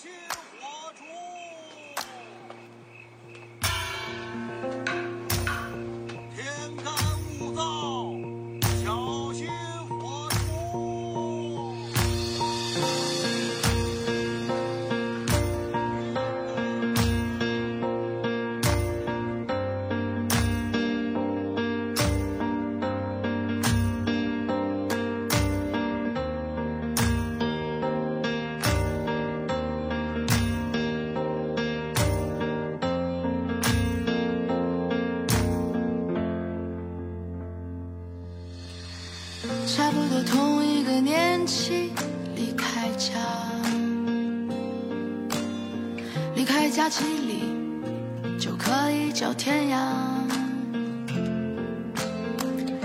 差几里就可以叫天涯。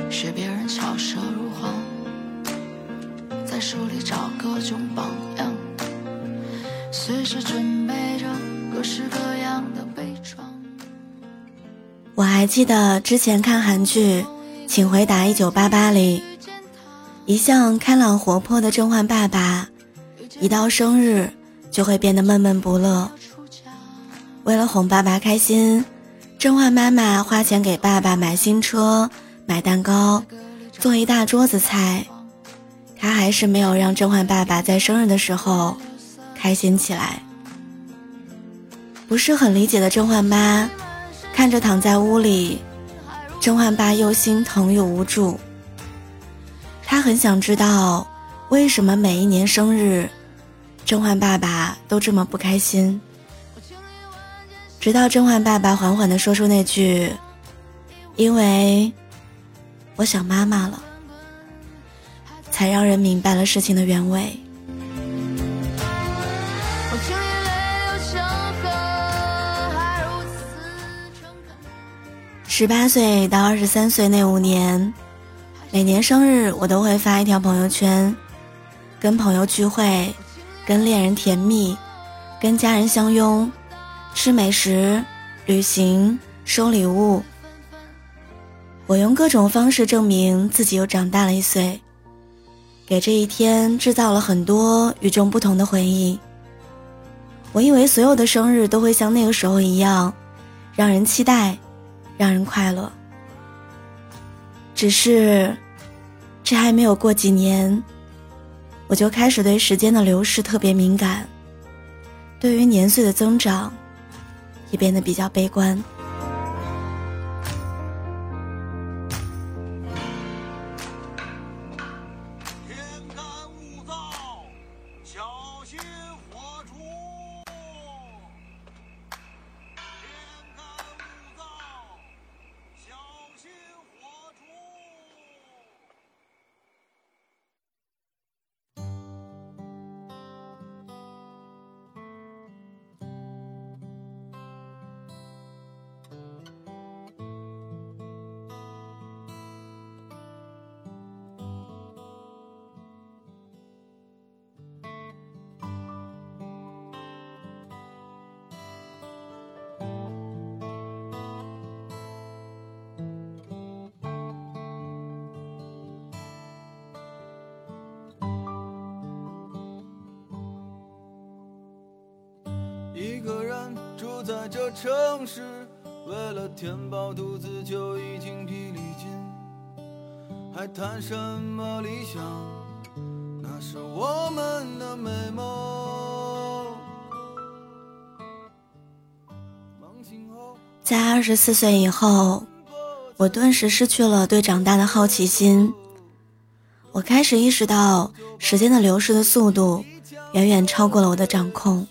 学别人巧舌如簧，在书里找各种榜样，随时准备着各式各样的悲怆。我还记得之前看韩剧《请回答一九八八》里。一向开朗活泼的甄嬛爸爸，一到生日就会变得闷闷不乐。为了哄爸爸开心，甄嬛妈妈花钱给爸爸买新车、买蛋糕、做一大桌子菜，她还是没有让甄嬛爸爸在生日的时候开心起来。不是很理解的甄嬛妈，看着躺在屋里，甄嬛爸又心疼又无助。他很想知道，为什么每一年生日，甄嬛爸爸都这么不开心。直到甄嬛爸爸缓缓地说出那句：“因为我想妈妈了”，才让人明白了事情的原委。十八岁到二十三岁那五年。每年生日，我都会发一条朋友圈，跟朋友聚会，跟恋人甜蜜，跟家人相拥，吃美食，旅行，收礼物。我用各种方式证明自己又长大了一岁，给这一天制造了很多与众不同的回忆。我以为所有的生日都会像那个时候一样，让人期待，让人快乐。只是。这还没有过几年，我就开始对时间的流逝特别敏感，对于年岁的增长，也变得比较悲观。天干物燥，小心火烛。住在这城市，为了填饱肚子就已经疲力尽，还谈什么理想？那是我们的美梦。在二十四岁以后，我顿时失去了对长大的好奇心。我开始意识到，时间的流逝的速度远远超过了我的掌控。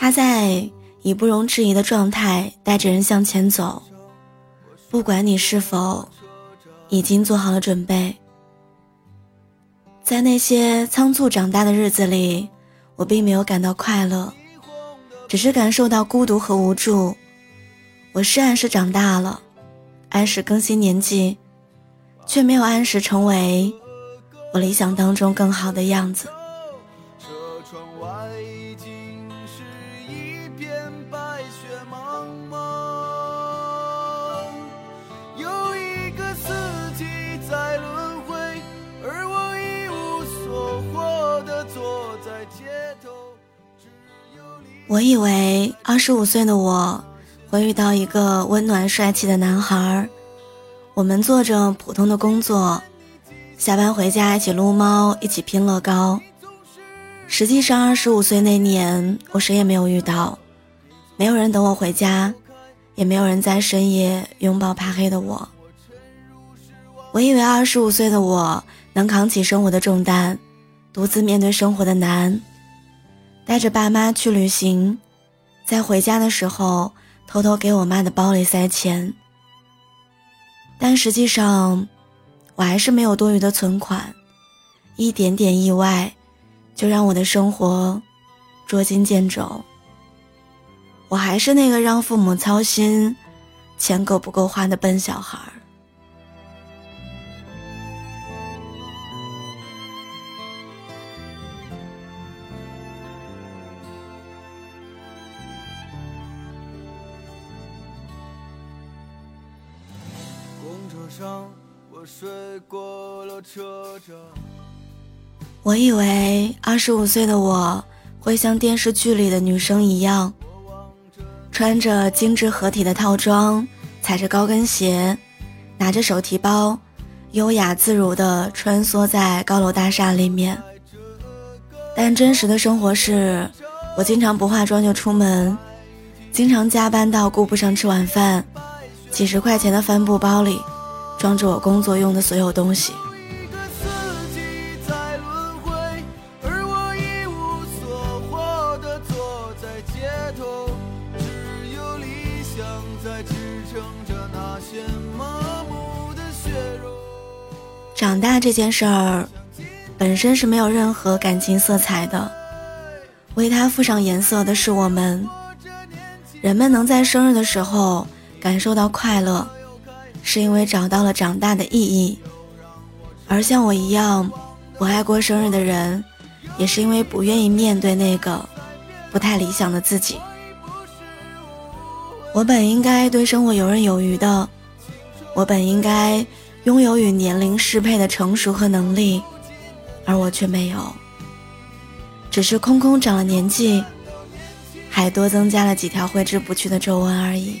他在以不容置疑的状态带着人向前走，不管你是否已经做好了准备。在那些仓促长大的日子里，我并没有感到快乐，只是感受到孤独和无助。我是按时长大了，按时更新年纪，却没有按时成为我理想当中更好的样子。我以为二十五岁的我会遇到一个温暖帅气的男孩，我们做着普通的工作，下班回家一起撸猫，一起拼乐高。实际上，二十五岁那年，我谁也没有遇到，没有人等我回家，也没有人在深夜拥抱怕黑的我。我以为二十五岁的我能扛起生活的重担，独自面对生活的难。带着爸妈去旅行，在回家的时候偷偷给我妈的包里塞钱，但实际上，我还是没有多余的存款，一点点意外，就让我的生活捉襟见肘。我还是那个让父母操心，钱够不够花的笨小孩。我以为二十五岁的我会像电视剧里的女生一样，穿着精致合体的套装，踩着高跟鞋，拿着手提包，优雅自如地穿梭在高楼大厦里面。但真实的生活是，我经常不化妆就出门，经常加班到顾不上吃晚饭，几十块钱的帆布包里。装着我工作用的所有东西。长大这件事儿，本身是没有任何感情色彩的，为它附上颜色的是我们。人们能在生日的时候感受到快乐。是因为找到了长大的意义，而像我一样不爱过生日的人，也是因为不愿意面对那个不太理想的自己。我本应该对生活游刃有余的，我本应该拥有与年龄适配的成熟和能力，而我却没有，只是空空长了年纪，还多增加了几条挥之不去的皱纹而已。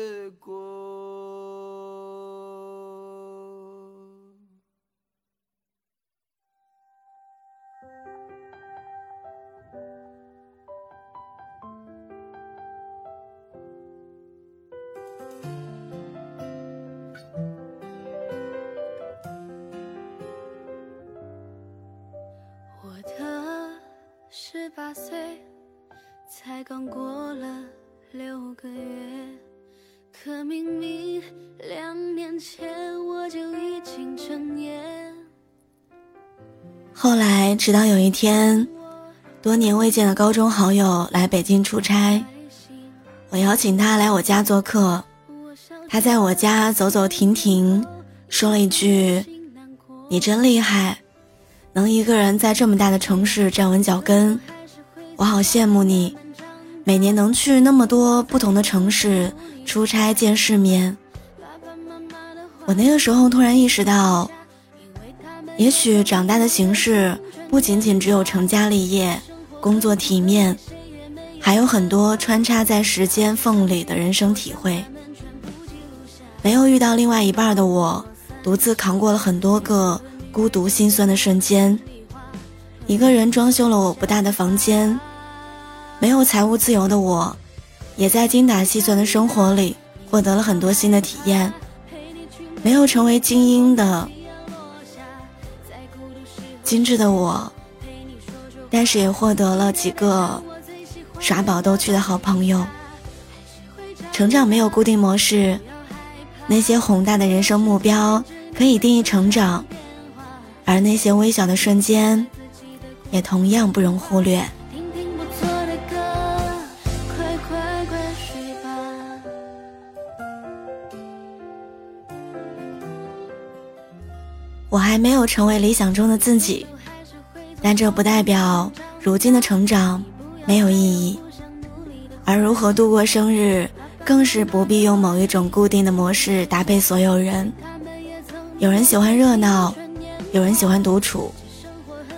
八岁，才刚过了六个月，可明明两年前我就已经成年。后来，直到有一天，多年未见的高中好友来北京出差，我邀请他来我家做客。他在我家走走停停，说了一句：“你真厉害，能一个人在这么大的城市站稳脚跟。”我好羡慕你，每年能去那么多不同的城市出差见世面。我那个时候突然意识到，也许长大的形式不仅仅只有成家立业、工作体面，还有很多穿插在时间缝里的人生体会。没有遇到另外一半的我，独自扛过了很多个孤独心酸的瞬间，一个人装修了我不大的房间。没有财务自由的我，也在精打细算的生活里获得了很多新的体验。没有成为精英的精致的我，但是也获得了几个耍宝逗趣的好朋友。成长没有固定模式，那些宏大的人生目标可以定义成长，而那些微小的瞬间，也同样不容忽略。我还没有成为理想中的自己，但这不代表如今的成长没有意义。而如何度过生日，更是不必用某一种固定的模式搭配所有人。有人喜欢热闹，有人喜欢独处，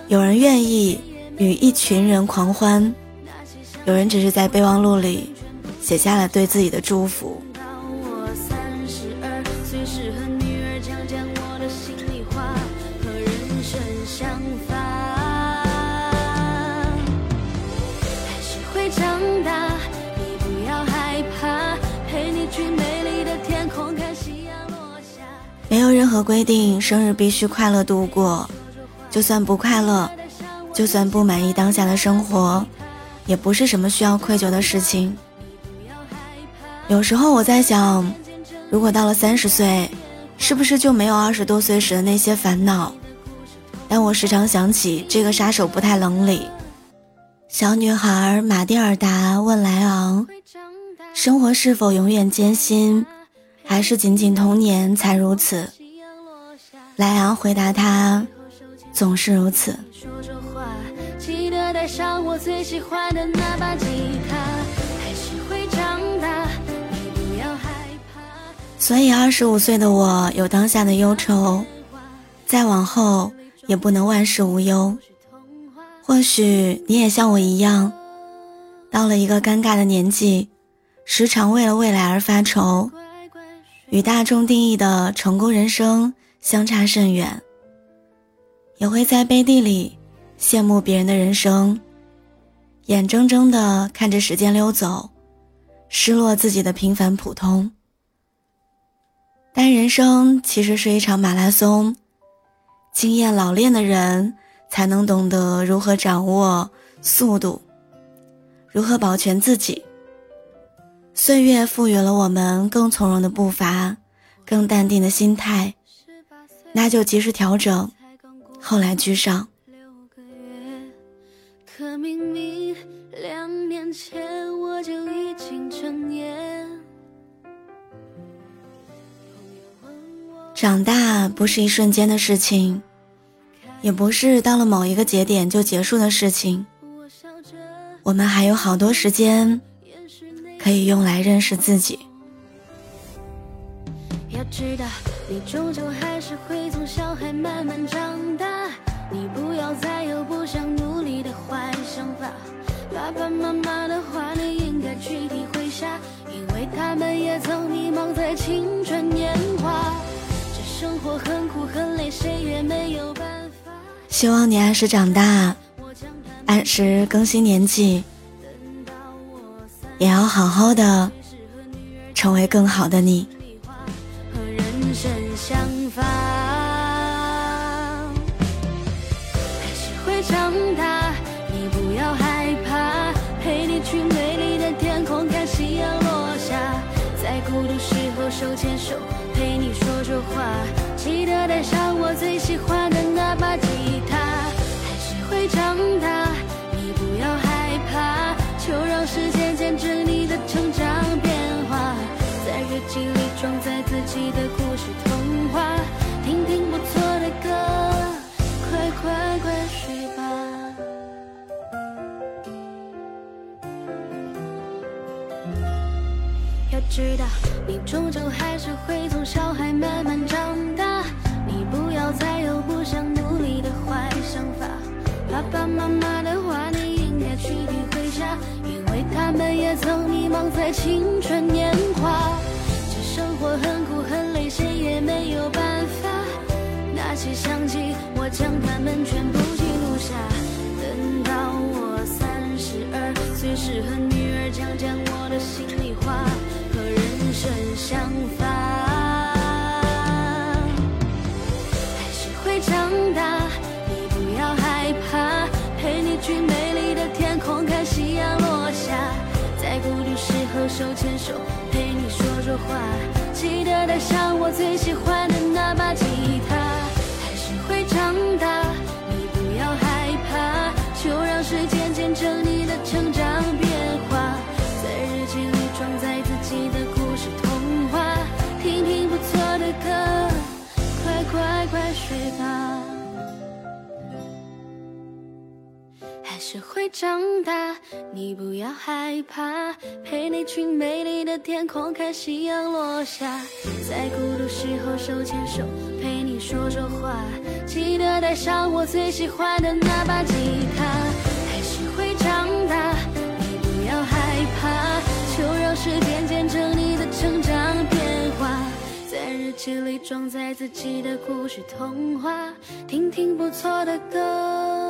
有人愿意与一群人狂欢，有人只是在备忘录里写下了对自己的祝福。任何规定，生日必须快乐度过。就算不快乐，就算不满意当下的生活，也不是什么需要愧疚的事情。有时候我在想，如果到了三十岁，是不是就没有二十多岁时的那些烦恼？但我时常想起这个杀手不太冷里，小女孩玛蒂尔达问莱昂：“生活是否永远艰辛？”还是仅仅童年才如此。莱昂回答他：“总是如此。”所以，二十五岁的我有当下的忧愁，再往后也不能万事无忧。或许你也像我一样，到了一个尴尬的年纪，时常为了未来而发愁。与大众定义的成功人生相差甚远，也会在背地里羡慕别人的人生，眼睁睁地看着时间溜走，失落自己的平凡普通。但人生其实是一场马拉松，经验老练的人才能懂得如何掌握速度，如何保全自己。岁月赋予了我们更从容的步伐，更淡定的心态，那就及时调整，后来居上。长大不是一瞬间的事情，也不是到了某一个节点就结束的事情。我们还有好多时间。可以用来认识自己。知道，你终究还是会从小孩慢慢长大。你不要再有不想努力的坏想法。爸爸妈妈的话，你应该去体会下，因为他们也曾迷茫在青春年华。这生活很苦很累，谁也没有办法。希望你按时长大，按时更新年纪。也要好好的成为更好的你。手牵手陪你说说话，记得带上我最喜欢的那把吉他。还是会长大，你不要害怕。就让时间见证你的成长变化，在日记里装载自己的故事童话，听听不错的歌，快快要知道，你终究还是会从小孩慢慢长大，你不要再有不想努力的坏想法，爸爸妈妈的话你应该去体会下。因为他们也曾迷茫在青春年华，这生活很苦很累，谁也没有办法。那些相机，我将它们全部记录下。等到我三十二岁时候，带上我最喜欢的那把吉他，还是会长大。你不要害怕，就让时间见证你的成长变化，在日记里装载自己的故事童话，听听不错的歌，快快快睡吧。还是会长大，你不要害怕，陪你去美丽的天空看夕阳落下，在孤独时候手牵手陪你说说话，记得带上我最喜欢的那把吉他。还是会长大，你不要害怕，就让时间见证你的成长变化，在日记里装载自己的故事童话，听听不错的歌。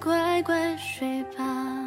乖乖睡吧。